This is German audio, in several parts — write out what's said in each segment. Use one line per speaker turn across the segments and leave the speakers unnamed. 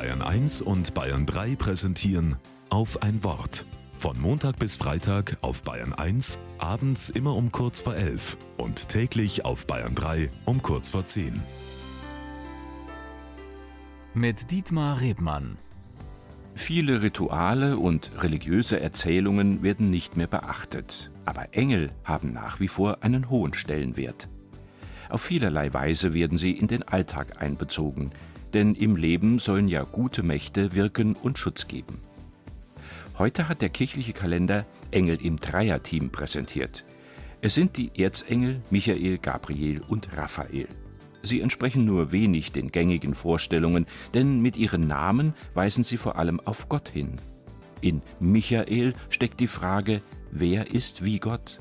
Bayern 1 und Bayern 3 präsentieren auf ein Wort. Von Montag bis Freitag auf Bayern 1, abends immer um kurz vor 11 und täglich auf Bayern 3 um kurz vor 10.
Mit Dietmar Rebmann.
Viele Rituale und religiöse Erzählungen werden nicht mehr beachtet, aber Engel haben nach wie vor einen hohen Stellenwert. Auf vielerlei Weise werden sie in den Alltag einbezogen, denn im Leben sollen ja gute Mächte wirken und Schutz geben. Heute hat der kirchliche Kalender Engel im Dreierteam präsentiert. Es sind die Erzengel Michael, Gabriel und Raphael. Sie entsprechen nur wenig den gängigen Vorstellungen, denn mit ihren Namen weisen sie vor allem auf Gott hin. In Michael steckt die Frage, wer ist wie Gott?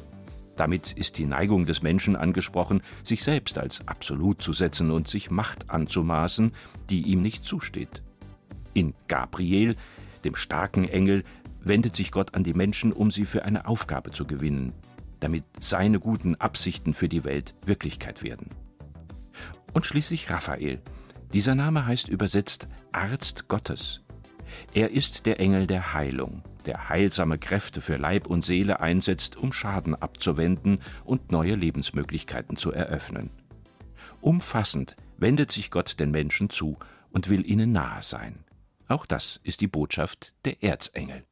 Damit ist die Neigung des Menschen angesprochen, sich selbst als absolut zu setzen und sich Macht anzumaßen, die ihm nicht zusteht. In Gabriel, dem starken Engel, wendet sich Gott an die Menschen, um sie für eine Aufgabe zu gewinnen, damit seine guten Absichten für die Welt Wirklichkeit werden. Und schließlich Raphael. Dieser Name heißt übersetzt Arzt Gottes. Er ist der Engel der Heilung, der heilsame Kräfte für Leib und Seele einsetzt, um Schaden abzuwenden und neue Lebensmöglichkeiten zu eröffnen. Umfassend wendet sich Gott den Menschen zu und will ihnen nahe sein. Auch das ist die Botschaft der Erzengel.